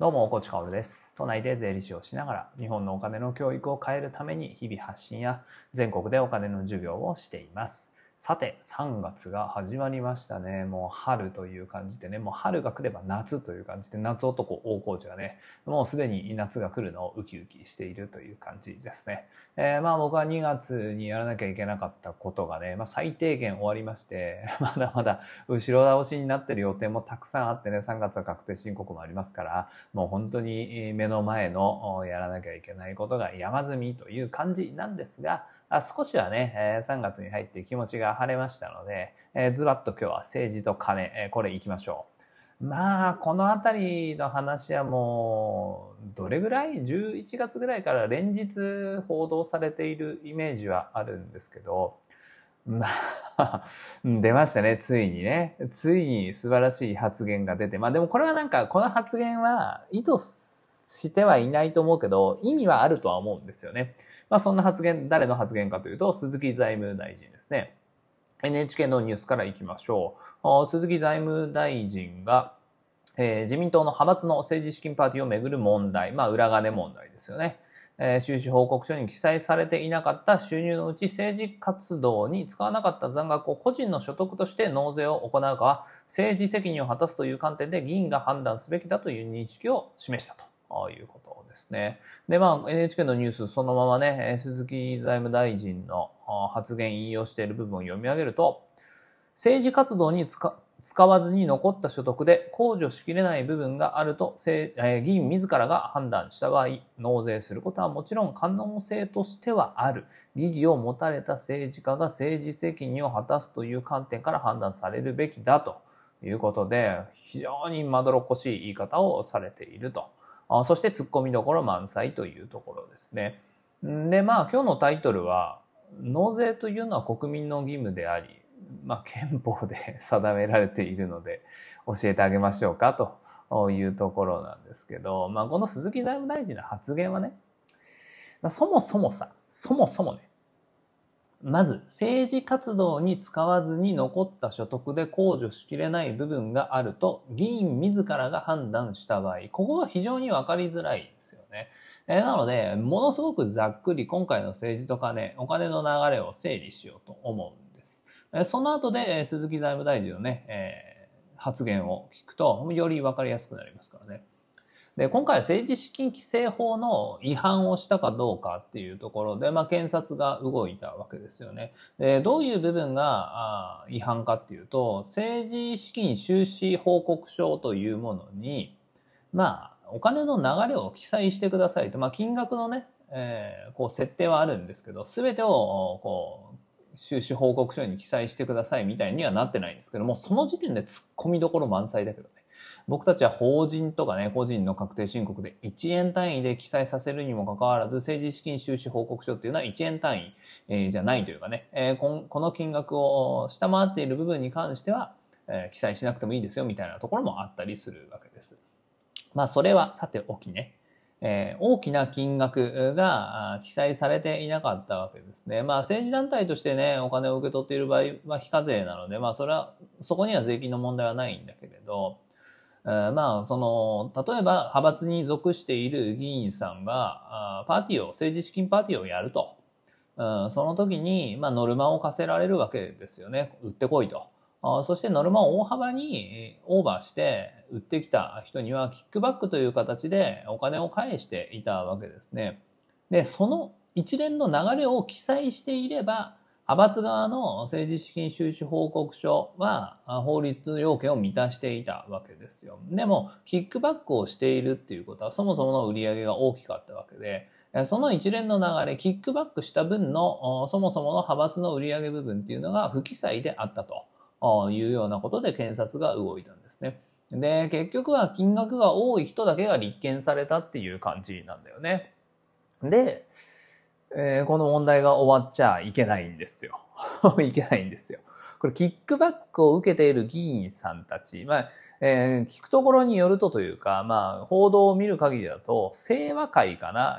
どうも、コーチカオルです。都内で税理士をしながら、日本のお金の教育を変えるために日々発信や全国でお金の授業をしています。さて、3月が始まりましたね。もう春という感じでね、もう春が来れば夏という感じで、夏男大コーチがね、もうすでに夏が来るのをウキウキしているという感じですね。えーまあ僕は2月にやらなきゃいけなかったことがね、まあ最低限終わりまして、まだまだ後ろ倒しになってる予定もたくさんあってね、3月は確定申告もありますから、もう本当に目の前のやらなきゃいけないことが山積みという感じなんですが、あ少しはね、え3月に入って気持ちが晴れましたので、えズバッと今日は政治と金、えこれいきましょう。まあ、このあたりの話はもう、どれぐらい ?11 月ぐらいから連日報道されているイメージはあるんですけど、まあ、出ましたね、ついにね。ついに素晴らしい発言が出て。まあでもこれはなんか、この発言は意図してはいないと思うけど、意味はあるとは思うんですよね。まあそんな発言、誰の発言かというと、鈴木財務大臣ですね。NHK のニュースからいきましょう。鈴木財務大臣が、えー自民党の派閥の政治資金パーティーをめぐる問題、まあ裏金問題ですよね。えー収支報告書に記載されていなかった収入のうち政治活動に使わなかった残額を個人の所得として納税を行うかは政治責任を果たすという観点で議員が判断すべきだという認識を示したということですね。で、まあ NHK のニュースそのままね、鈴木財務大臣の発言引用している部分を読み上げると、政治活動に使わずに残った所得で控除しきれない部分があると、せえー議員自らが判断した場合、納税することはもちろん可能性としてはある。疑義を持たれた政治家が政治責任を果たすという観点から判断されるべきだということで、非常にまどろっこしい言い方をされていると。あそして突っ込みどころ満載というところですね。で、まあ今日のタイトルは、納税というのは国民の義務であり、まあ、憲法で定められているので教えてあげましょうかというところなんですけど、まあ、この鈴木財務大臣の発言はね、まあ、そもそもさ、そもそもね、まず政治活動に使わずに残った所得で控除しきれない部分があると議員自らが判断した場合、ここが非常にわかりづらいですよね。えーなので、ものすごくざっくり今回の政治と金、お金の流れを整理しようと思うんです。えーその後で、えー鈴木財務大臣のね、えー発言を聞くと、よりわかりやすくなりますからね。で、今回は政治資金規正法の違反をしたかどうかっていうところで、まあ、検察が動いたわけですよね。で、どういう部分があ違反かっていうと、政治資金収支報告書というものに、まあ、お金の流れを記載してくださいと、まあ、金額のね、えーこう設定はあるんですけど、すべてを、こう、収支報告書に記載してくださいみたいにはなってないんですけども、その時点で突っ込みどころ満載だけどね。僕たちは法人とかね、個人の確定申告で1円単位で記載させるにもかかわらず、政治資金収支報告書っていうのは1円単位、えーじゃないというかね、えーここの金額を下回っている部分に関しては、えー記載しなくてもいいですよみたいなところもあったりするわけです。まあ、それはさておきね。えー大きな金額が記載されていなかったわけですね。まあ政治団体としてね、お金を受け取っている場合は非課税なので、まあそれは、そこには税金の問題はないんだけれど、まあその、例えば派閥に属している議員さんが、パーティーを、政治資金パーティーをやると。その時に、まあノルマを課せられるわけですよね。売ってこいと。そしてノルマを大幅にオーバーして売ってきた人にはキックバックという形でお金を返していたわけですね。で、その一連の流れを記載していれば、派閥側の政治資金収支報告書は法律要件を満たしていたわけですよ。でも、キックバックをしているっていうことはそもそもの売り上げが大きかったわけで、その一連の流れ、キックバックした分のそもそもの派閥の売り上げ部分っていうのが不記載であったというようなことで検察が動いたんですね。で、結局は金額が多い人だけが立件されたっていう感じなんだよね。で、えーこの問題が終わっちゃいけないんですよ。いけないんですよ。これ、キックバックを受けている議員さんたち、まあ、えー聞くところによるとというか、まあ、報道を見る限りだと、清和会かな、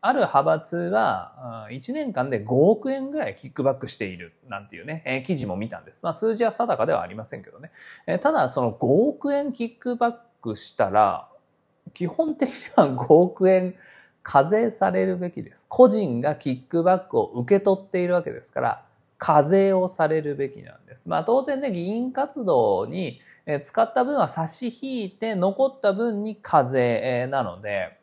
ある派閥は、1年間で5億円ぐらいキックバックしているなんていうね、えー記事も見たんです。まあ、数字は定かではありませんけどね。えーただ、その5億円キックバックしたら、基本的には5億円課税されるべきです。個人がキックバックを受け取っているわけですから、課税をされるべきなんです。まあ当然ね、議員活動に使った分は差し引いて残った分に課税なので、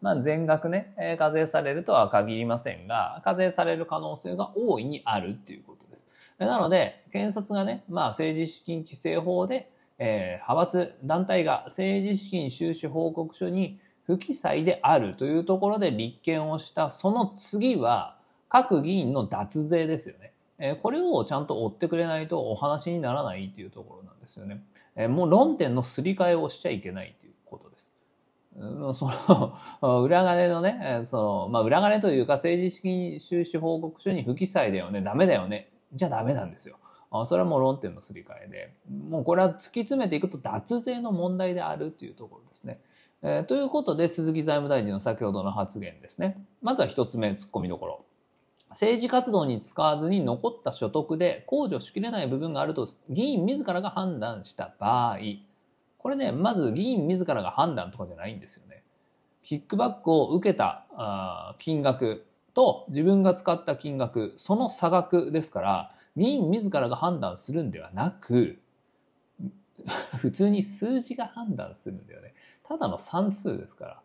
まあ全額ね、課税されるとは限りませんが、課税される可能性が大いにあるっていうことです。なので、検察がね、まあ政治資金規正法で、えー、派閥、団体が政治資金収支報告書に不記載であるというところで立件をしたその次は各議員の脱税ですよね。えこれをちゃんと追ってくれないとお話にならないっていうところなんですよね。えもう論点のすり替えをしちゃいけないっていうことです。その 裏金のね、そのまあ、裏金というか政治資金収支報告書に不記載だよね、ダメだよね、じゃダメなんですよ。あそれはもう論点のすり替えで、もうこれは突き詰めていくと脱税の問題であるっていうところですね。えー、ということで、鈴木財務大臣の先ほどの発言ですね。まずは一つ目、突っ込みどころ。政治活動に使わずに残った所得で控除しきれない部分があると議員自らが判断した場合、これね、まず議員自らが判断とかじゃないんですよね。キックバックを受けたあ金額と自分が使った金額、その差額ですから、議員自らが判断するんではなく、普通に数字が判断するんだよね。ただの算数ですから。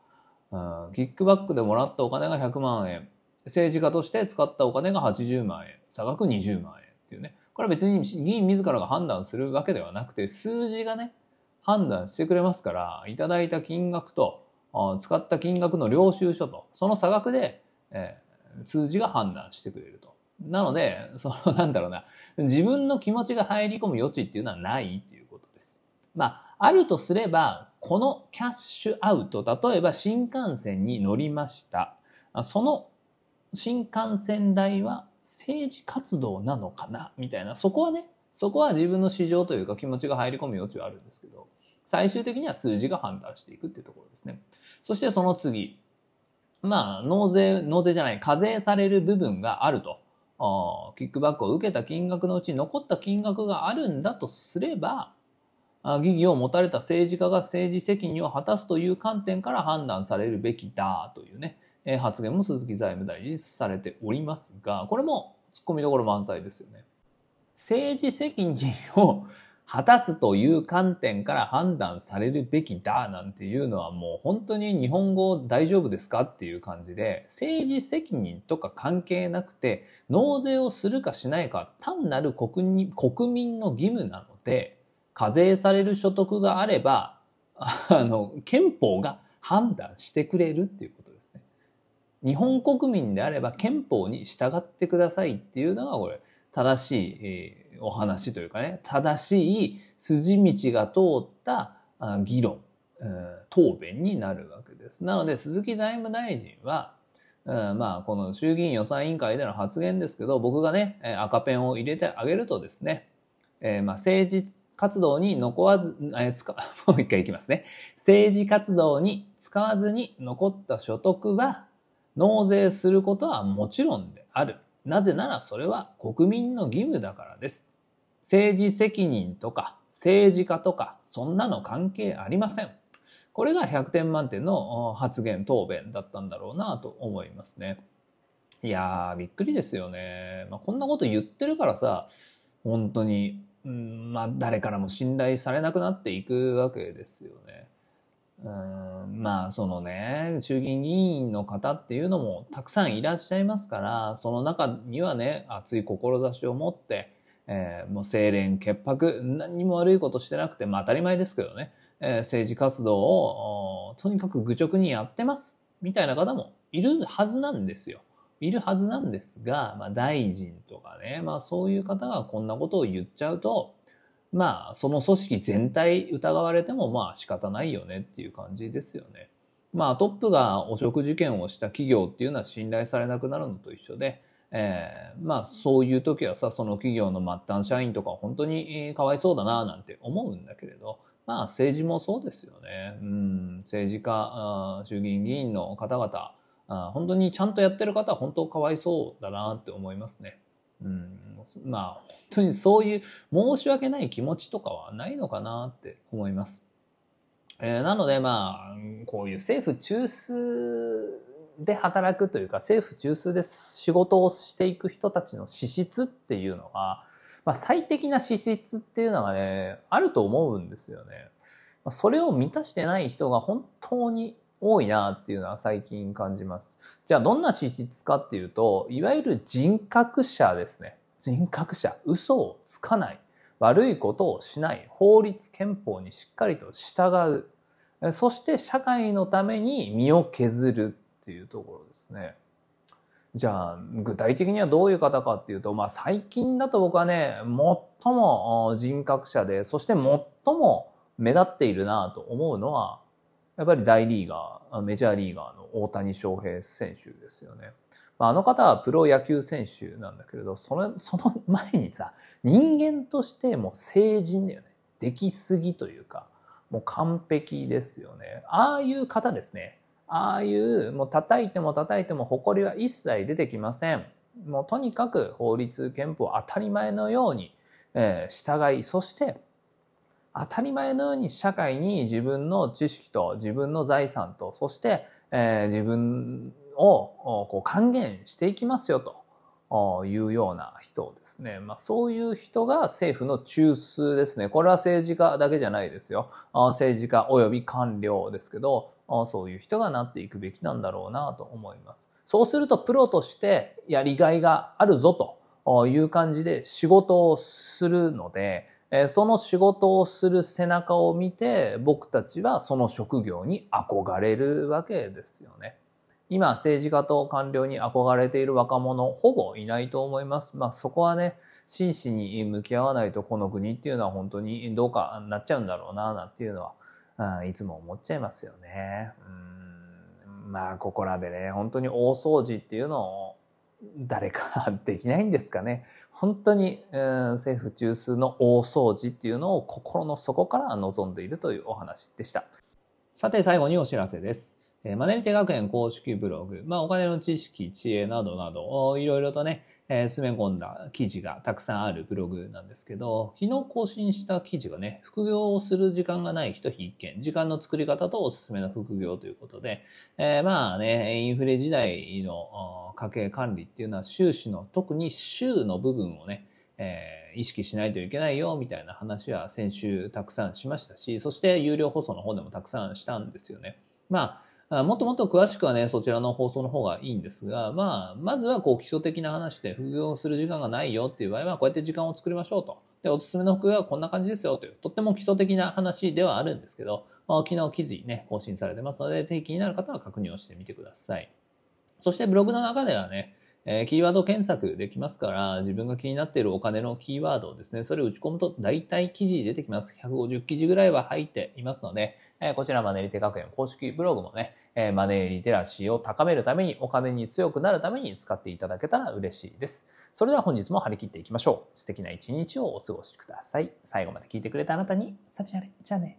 うん、キックバックでもらったお金が100万円。政治家として使ったお金が80万円。差額20万円っていうね。これは別に議員自らが判断するわけではなくて、数字がね、判断してくれますから、いただいた金額と、使った金額の領収書と、その差額で、えー、数字が判断してくれると。なので、その、なんだろうな、自分の気持ちが入り込む余地っていうのはないっていうことです。まあ、あるとすれば、このキャッシュアウト、例えば新幹線に乗りました。その新幹線代は政治活動なのかな？みたいな、そこはね、そこは自分の市場というか気持ちが入り込む余地はあるんですけど、最終的には数字が判断していくっていうところですね。そしてその次、まあ、納税、納税じゃない、課税される部分があると。キックバックを受けた金額のうち残った金額があるんだとすれば、疑義を持たれた政治家が政治責任を果たすという観点から判断されるべきだというね、発言も鈴木財務大臣されておりますが、これも突っ込みどころ満載ですよね。政治責任を果たすという観点から判断されるべきだなんていうのはもう本当に日本語大丈夫ですかっていう感じで政治責任とか関係なくて納税をするかしないか単なる国国民の義務なので課税される所得があれば あの憲法が判断してくれるっていうことですね。日本国民であれば憲法に従ってくださいっていうのがこれ正しい、えーお話というかね、正しい筋道が通った議論、答弁になるわけです。なので、鈴木財務大臣は、まあ、この衆議院予算委員会での発言ですけど、僕がね、赤ペンを入れてあげるとですね、えー、まあ政治活動に残わず、え使 もう一回いきますね。政治活動に使わずに残った所得は納税することはもちろんである。なぜならそれは国民の義務だからです。政治責任とか政治家とかそんなの関係ありません。これが100点満点の発言答弁だったんだろうなと思いますね。いやー、びっくりですよね。まあ、こんなこと言ってるからさ、本当に、うん、まあ誰からも信頼されなくなっていくわけですよね。うんまあそのね衆議院議員の方っていうのもたくさんいらっしゃいますからその中にはね熱い志を持ってえー、もう清廉潔白何にも悪いことしてなくて、まあ当たり前ですけどね、えー、政治活動をとにかく愚直にやってますみたいな方もいるはずなんですよ。いるはずなんですが、まあ大臣とかね、まあそういう方がこんなことを言っちゃうと、まあその組織全体疑われてもまあ仕方ないよねっていう感じですよね。まあトップが汚職事件をした企業っていうのは信頼されなくなるのと一緒で、えー、まあそういう時はさその企業の末端社員とか本当にかわいそうだななんて思うんだけれどまあ政治もそうですよね。うん、政治家衆議院議員の方々あ本当にちゃんとやってる方は本当かわいそうだなって思いますね。うん、まあ本当にそういう申し訳ない気持ちとかはないのかなって思います。えー、なのでまあこういう政府中枢で働くというか政府中枢で仕事をしていく人たちの資質っていうのは、まあ、最適な資質っていうのがねあると思うんですよね。それを満たしてない人が本当に多いなっていうのは最近感じます。じゃあどんな資質かっていうと、いわゆる人格者ですね。人格者。嘘をつかない。悪いことをしない。法律憲法にしっかりと従う。そして社会のために身を削るっていうところですね。じゃあ具体的にはどういう方かっていうと、まあ、最近だと僕はね最も人格者でそして最も目立っているなと思うのはやっぱり大リーガーメジャーリーガーの大谷翔平選手ですよね。まあ、あの方はプロ野球選手なんだけれどその その前にさ人間としてもう成人だよね。できすぎというかもう完璧ですよね。ああいう方ですね。ああいうもう叩いても叩いても誇りは一切出てきません。もうとにかく法律憲法当たり前のように、えー、従いそして当たり前のように社会に自分の知識と自分の財産とそして、えー、自分をこう還元していきますよというような人ですね。まあ、そういう人が政府の中枢ですね。これは政治家だけじゃないですよ。政治家及び官僚ですけど、そういう人がなっていくべきなんだろうなと思います。そうするとプロとしてやりがいがあるぞという感じで仕事をするので、その仕事をする背中を見て僕たちはその職業に憧れるわけですよね。今政治家と官僚に憧れている若者ほぼいないと思います。まあそこはね、真摯に向き合わないとこの国っていうのは本当にどうかなっちゃうんだろうな、なんていうのは、いつも思っちゃいますよね。うんまあここらでね、本当に大掃除っていうのを誰かできないんですかね。本当に、えー、政府中枢の大掃除っていうのを心の底から望んでいるというお話でした。さて最後にお知らせです。えー、マネリテ学園公式ブログ、まあ、お金の知識、知恵などなど、いろいろとね、えー、詰め込んだ記事がたくさんあるブログなんですけど、昨日更新した記事がね、副業をする時間がない人必見、時間の作り方とおすすめの副業ということで、えー、まあね、インフレ時代の家計管理っていうのは収支の、特に週の部分をね、えー、意識しないといけないよみたいな話は先週たくさんしましたし、そして有料放送の方でもたくさんしたんですよね。まあ、もっともっと詳しくはね、そちらの放送の方がいいんですが、まあ、まずはこう基礎的な話で副業する時間がないよっていう場合は、こうやって時間を作りましょうと。で、おすすめの副業はこんな感じですよという、とっても基礎的な話ではあるんですけど、昨日記事ね、更新されてますので、ぜひ気になる方は確認をしてみてください。そしてブログの中ではね、えー、キーワード検索できますから、自分が気になっているお金のキーワードをですね、それを打ち込むと大体記事出てきます。150記事ぐらいは入っていますので、えー、こちらマネリテ学園公式ブログもね、えー、マネーリテラシーを高めるために、お金に強くなるために使っていただけたら嬉しいです。それでは本日も張り切っていきましょう。素敵な一日をお過ごしください。最後まで聞いてくれたあなたに、幸あれ。じゃあね。